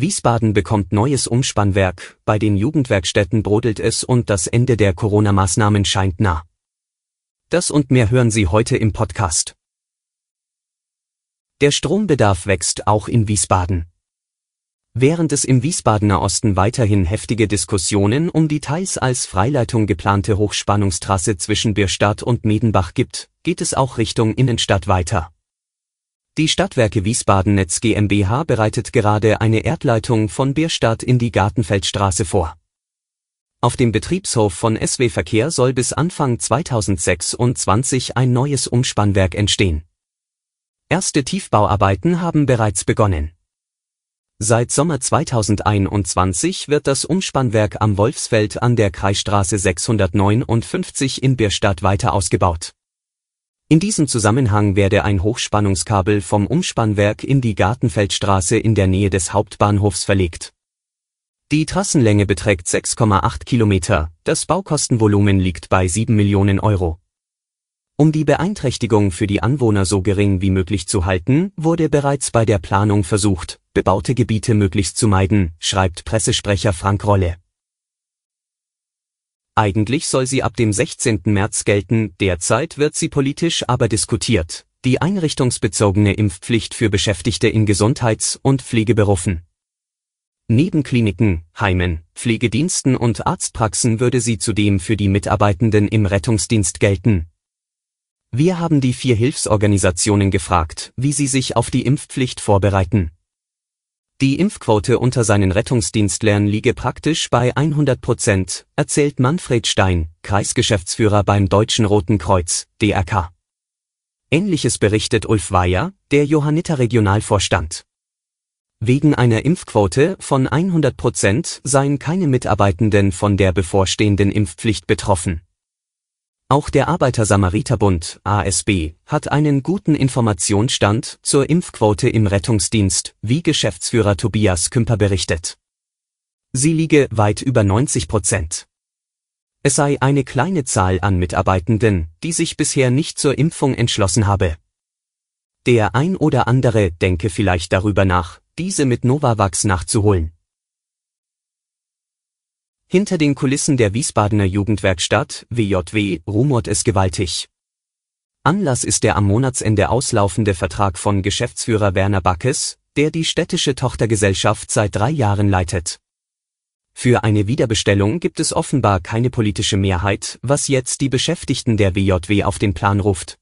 Wiesbaden bekommt neues Umspannwerk, bei den Jugendwerkstätten brodelt es und das Ende der Corona-Maßnahmen scheint nah. Das und mehr hören Sie heute im Podcast. Der Strombedarf wächst auch in Wiesbaden. Während es im Wiesbadener Osten weiterhin heftige Diskussionen um die teils als Freileitung geplante Hochspannungstrasse zwischen Bierstadt und Medenbach gibt, geht es auch Richtung Innenstadt weiter. Die Stadtwerke Wiesbaden Netz GmbH bereitet gerade eine Erdleitung von Bierstadt in die Gartenfeldstraße vor. Auf dem Betriebshof von SW Verkehr soll bis Anfang 2026 ein neues Umspannwerk entstehen. Erste Tiefbauarbeiten haben bereits begonnen. Seit Sommer 2021 wird das Umspannwerk am Wolfsfeld an der Kreisstraße 659 in Bierstadt weiter ausgebaut. In diesem Zusammenhang werde ein Hochspannungskabel vom Umspannwerk in die Gartenfeldstraße in der Nähe des Hauptbahnhofs verlegt. Die Trassenlänge beträgt 6,8 Kilometer, das Baukostenvolumen liegt bei 7 Millionen Euro. Um die Beeinträchtigung für die Anwohner so gering wie möglich zu halten, wurde bereits bei der Planung versucht, bebaute Gebiete möglichst zu meiden, schreibt Pressesprecher Frank Rolle. Eigentlich soll sie ab dem 16. März gelten, derzeit wird sie politisch aber diskutiert, die einrichtungsbezogene Impfpflicht für Beschäftigte in Gesundheits- und Pflegeberufen. Neben Kliniken, Heimen, Pflegediensten und Arztpraxen würde sie zudem für die Mitarbeitenden im Rettungsdienst gelten. Wir haben die vier Hilfsorganisationen gefragt, wie sie sich auf die Impfpflicht vorbereiten. Die Impfquote unter seinen Rettungsdienstlern liege praktisch bei 100 Prozent, erzählt Manfred Stein, Kreisgeschäftsführer beim Deutschen Roten Kreuz, DRK. Ähnliches berichtet Ulf Weyer, der Johanniter Regionalvorstand. Wegen einer Impfquote von 100 Prozent seien keine Mitarbeitenden von der bevorstehenden Impfpflicht betroffen. Auch der Arbeiter-Samariter-Bund ASB hat einen guten Informationsstand zur Impfquote im Rettungsdienst, wie Geschäftsführer Tobias Kümper berichtet. Sie liege weit über 90 Prozent. Es sei eine kleine Zahl an Mitarbeitenden, die sich bisher nicht zur Impfung entschlossen habe. Der ein oder andere denke vielleicht darüber nach, diese mit Novavax nachzuholen. Hinter den Kulissen der Wiesbadener Jugendwerkstatt, WJW, rumort es gewaltig. Anlass ist der am Monatsende auslaufende Vertrag von Geschäftsführer Werner Backes, der die städtische Tochtergesellschaft seit drei Jahren leitet. Für eine Wiederbestellung gibt es offenbar keine politische Mehrheit, was jetzt die Beschäftigten der WJW auf den Plan ruft.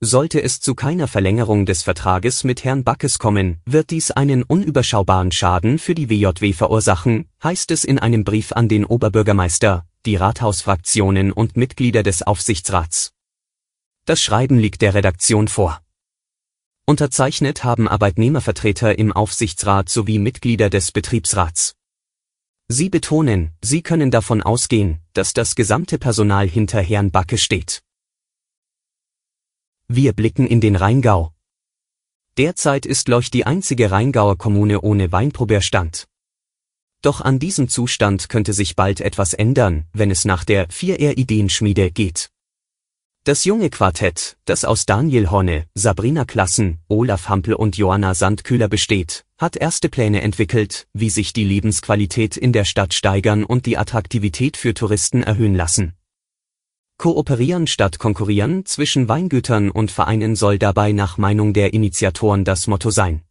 Sollte es zu keiner Verlängerung des Vertrages mit Herrn Backes kommen, wird dies einen unüberschaubaren Schaden für die WJW verursachen, heißt es in einem Brief an den Oberbürgermeister, die Rathausfraktionen und Mitglieder des Aufsichtsrats. Das Schreiben liegt der Redaktion vor. Unterzeichnet haben Arbeitnehmervertreter im Aufsichtsrat sowie Mitglieder des Betriebsrats. Sie betonen, sie können davon ausgehen, dass das gesamte Personal hinter Herrn Backe steht. Wir blicken in den Rheingau. Derzeit ist Loch die einzige Rheingauer Kommune ohne Weinproberstand. Doch an diesem Zustand könnte sich bald etwas ändern, wenn es nach der 4R-Ideenschmiede geht. Das junge Quartett, das aus Daniel Horne, Sabrina Klassen, Olaf Hampel und Joanna Sandkühler besteht, hat erste Pläne entwickelt, wie sich die Lebensqualität in der Stadt steigern und die Attraktivität für Touristen erhöhen lassen. Kooperieren statt konkurrieren zwischen Weingütern und Vereinen soll dabei nach Meinung der Initiatoren das Motto sein.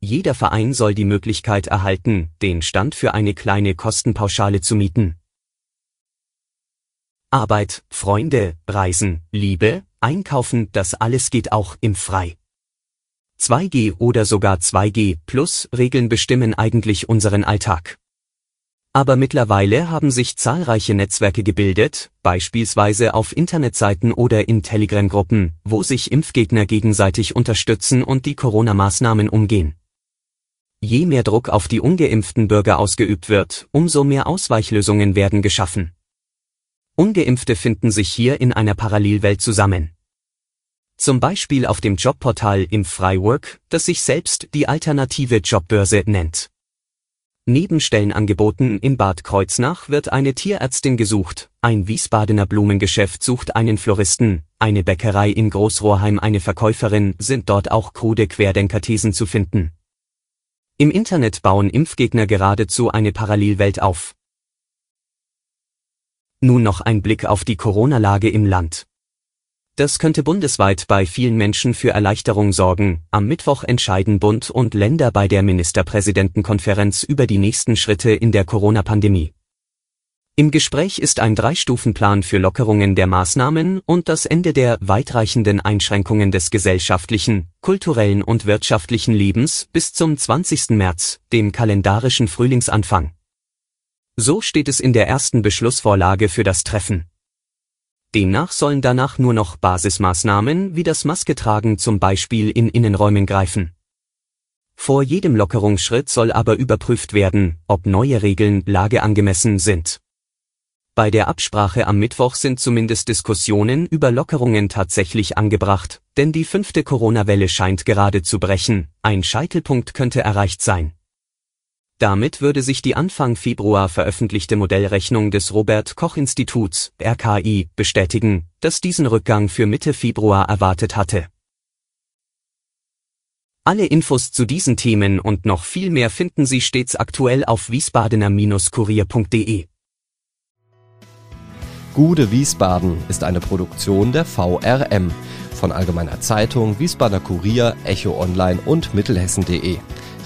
Jeder Verein soll die Möglichkeit erhalten, den Stand für eine kleine Kostenpauschale zu mieten. Arbeit, Freunde, Reisen, Liebe, Einkaufen, das alles geht auch im Frei. 2G oder sogar 2G plus Regeln bestimmen eigentlich unseren Alltag. Aber mittlerweile haben sich zahlreiche Netzwerke gebildet, beispielsweise auf Internetseiten oder in Telegram-Gruppen, wo sich Impfgegner gegenseitig unterstützen und die Corona-Maßnahmen umgehen. Je mehr Druck auf die ungeimpften Bürger ausgeübt wird, umso mehr Ausweichlösungen werden geschaffen. Ungeimpfte finden sich hier in einer Parallelwelt zusammen. Zum Beispiel auf dem Jobportal Impffreiwork, das sich selbst die alternative Jobbörse nennt. Neben Stellenangeboten in Bad Kreuznach wird eine Tierärztin gesucht, ein Wiesbadener Blumengeschäft sucht einen Floristen, eine Bäckerei in Großrohrheim eine Verkäuferin, sind dort auch krude Querdenkerthesen zu finden. Im Internet bauen Impfgegner geradezu eine Parallelwelt auf. Nun noch ein Blick auf die Corona-Lage im Land. Das könnte bundesweit bei vielen Menschen für Erleichterung sorgen. Am Mittwoch entscheiden Bund und Länder bei der Ministerpräsidentenkonferenz über die nächsten Schritte in der Corona-Pandemie. Im Gespräch ist ein Drei-Stufen-Plan für Lockerungen der Maßnahmen und das Ende der weitreichenden Einschränkungen des gesellschaftlichen, kulturellen und wirtschaftlichen Lebens bis zum 20. März, dem kalendarischen Frühlingsanfang. So steht es in der ersten Beschlussvorlage für das Treffen. Demnach sollen danach nur noch Basismaßnahmen wie das Masketragen zum Beispiel in Innenräumen greifen. Vor jedem Lockerungsschritt soll aber überprüft werden, ob neue Regeln lageangemessen sind. Bei der Absprache am Mittwoch sind zumindest Diskussionen über Lockerungen tatsächlich angebracht, denn die fünfte Corona-Welle scheint gerade zu brechen, ein Scheitelpunkt könnte erreicht sein. Damit würde sich die Anfang Februar veröffentlichte Modellrechnung des Robert Koch Instituts RKI bestätigen, das diesen Rückgang für Mitte Februar erwartet hatte. Alle Infos zu diesen Themen und noch viel mehr finden Sie stets aktuell auf wiesbadener-kurier.de. Gude Wiesbaden ist eine Produktion der VRM von Allgemeiner Zeitung, Wiesbadener Kurier, Echo Online und Mittelhessen.de.